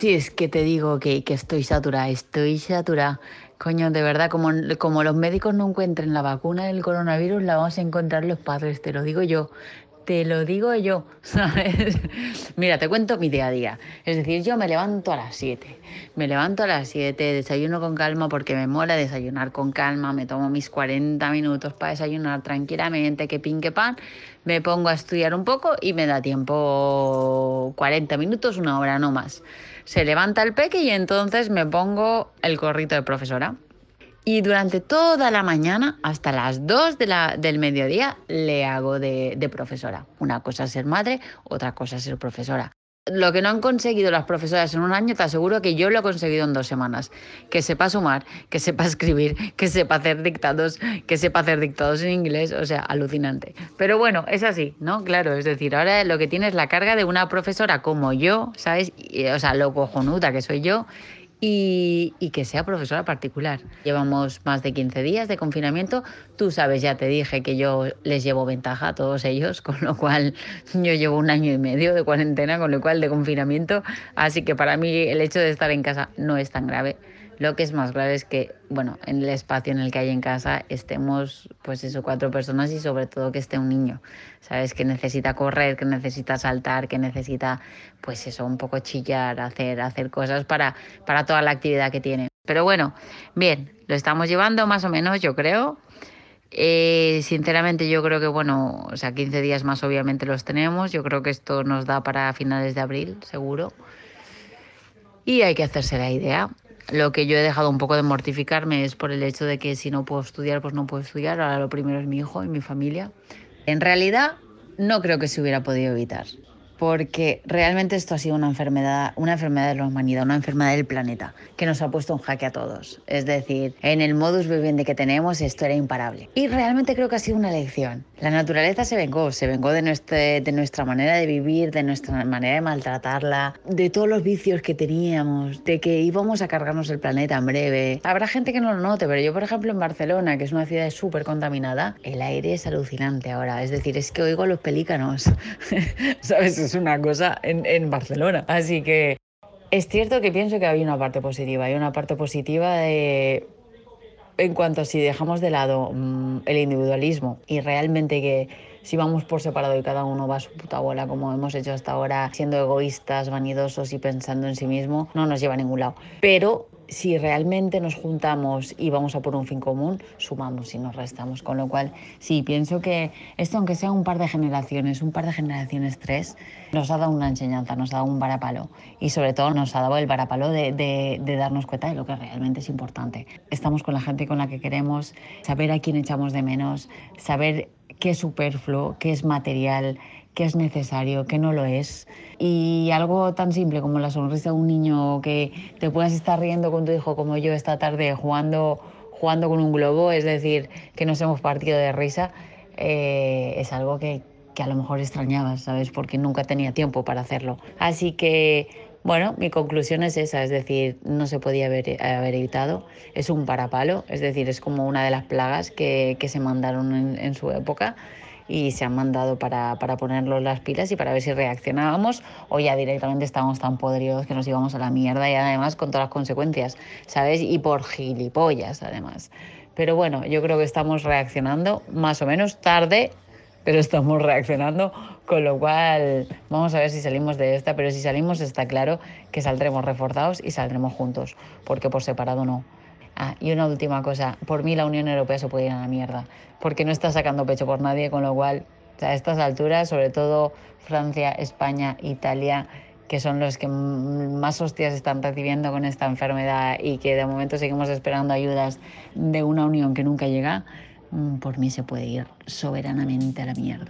Sí, es que te digo que, que estoy saturada, estoy saturada. Coño, de verdad, como, como los médicos no encuentren la vacuna del coronavirus, la vamos a encontrar los padres, te lo digo yo. Te lo digo yo, ¿sabes? Mira, te cuento mi día a día. Es decir, yo me levanto a las 7. Me levanto a las 7, desayuno con calma porque me mola desayunar con calma. Me tomo mis 40 minutos para desayunar tranquilamente, que pin, que pan. Me pongo a estudiar un poco y me da tiempo 40 minutos, una hora, no más. Se levanta el peque y entonces me pongo el gorrito de profesora. Y durante toda la mañana, hasta las 2 de la, del mediodía, le hago de, de profesora. Una cosa es ser madre, otra cosa es ser profesora lo que no han conseguido las profesoras en un año, te aseguro que yo lo he conseguido en dos semanas. Que sepa sumar, que sepa escribir, que sepa hacer dictados, que sepa hacer dictados en inglés, o sea, alucinante. Pero bueno, es así, ¿no? Claro, es decir, ahora lo que tiene es la carga de una profesora como yo, ¿sabes? o sea, lo cojonuda que soy yo y, que sea profesora particular. Llevamos más de 15 días de confinamiento. Tú sabes, ya te dije que yo les llevo ventaja a todos ellos, con lo cual yo llevo un año y medio de cuarentena, con lo cual de confinamiento. Así que para mí el hecho de estar en casa no es tan grave. Lo que es más grave es que, bueno, en el espacio en el que hay en casa estemos, pues eso, cuatro personas y sobre todo que esté un niño, ¿sabes? Que necesita correr, que necesita saltar, que necesita, pues eso, un poco chillar, hacer, hacer cosas para, para toda la actividad que tiene. Pero bueno, bien, lo estamos llevando más o menos, yo creo. Eh, sinceramente yo creo que, bueno, o sea, 15 días más obviamente los tenemos. Yo creo que esto nos da para finales de abril, seguro. Y hay que hacerse la idea. Lo que yo he dejado un poco de mortificarme es por el hecho de que si no puedo estudiar, pues no puedo estudiar. Ahora lo primero es mi hijo y mi familia. En realidad, no creo que se hubiera podido evitar porque realmente esto ha sido una enfermedad, una enfermedad de la humanidad, una enfermedad del planeta, que nos ha puesto en jaque a todos. Es decir, en el modus vivendi que tenemos esto era imparable. Y realmente creo que ha sido una lección. La naturaleza se vengó, se vengó de, de nuestra manera de vivir, de nuestra manera de maltratarla, de todos los vicios que teníamos, de que íbamos a cargarnos el planeta en breve. Habrá gente que no lo note, pero yo, por ejemplo, en Barcelona, que es una ciudad súper contaminada, el aire es alucinante ahora. Es decir, es que oigo a los pelícanos. ¿Sabes? Es una cosa en, en Barcelona. Así que es cierto que pienso que hay una parte positiva. Hay una parte positiva de en cuanto a si dejamos de lado mm, el individualismo y realmente que si vamos por separado y cada uno va a su puta bola como hemos hecho hasta ahora, siendo egoístas, vanidosos y pensando en sí mismo, no nos lleva a ningún lado. Pero si realmente nos juntamos y vamos a por un fin común, sumamos y nos restamos. Con lo cual, sí, pienso que esto, aunque sea un par de generaciones, un par de generaciones tres, nos ha dado una enseñanza, nos ha dado un varapalo y sobre todo nos ha dado el varapalo de, de, darnos cuenta de lo que realmente es importante. Estamos con la gente con la que queremos, saber a quién echamos de menos, saber qué es superfluo, qué es material, qué es necesario, qué no lo es. Y algo tan simple como la sonrisa de un niño, que te puedas estar riendo con tu hijo como yo esta tarde jugando, jugando con un globo, es decir, que nos hemos partido de risa, eh, es algo que, que a lo mejor extrañabas, ¿sabes? Porque nunca tenía tiempo para hacerlo. Así que bueno, mi conclusión es esa, es decir, no se podía haber, haber evitado. Es un parapalo, es decir, es como una de las plagas que, se mandaron en, su época y se han mandado para, para ponerlo las pilas y para ver si reaccionábamos o ya directamente estábamos tan podridos que nos íbamos a la mierda y además con todas las consecuencias, ¿sabes? Y por gilipollas además. Pero bueno, yo creo que estamos reaccionando más o menos tarde, pero estamos reaccionando, con lo cual vamos a ver si salimos de esta, pero si salimos está claro que saldremos reforzados y saldremos juntos, porque por separado no. Ah, y una última cosa, por mí la Unión Europea se puede ir a la mierda, porque no está sacando pecho por nadie, con lo cual a estas alturas, sobre todo Francia, España, Italia, que son los que más hostias están recibiendo con esta enfermedad y que de momento seguimos esperando ayudas de una unión que nunca llega, por mí se puede ir soberanamente a la mierda.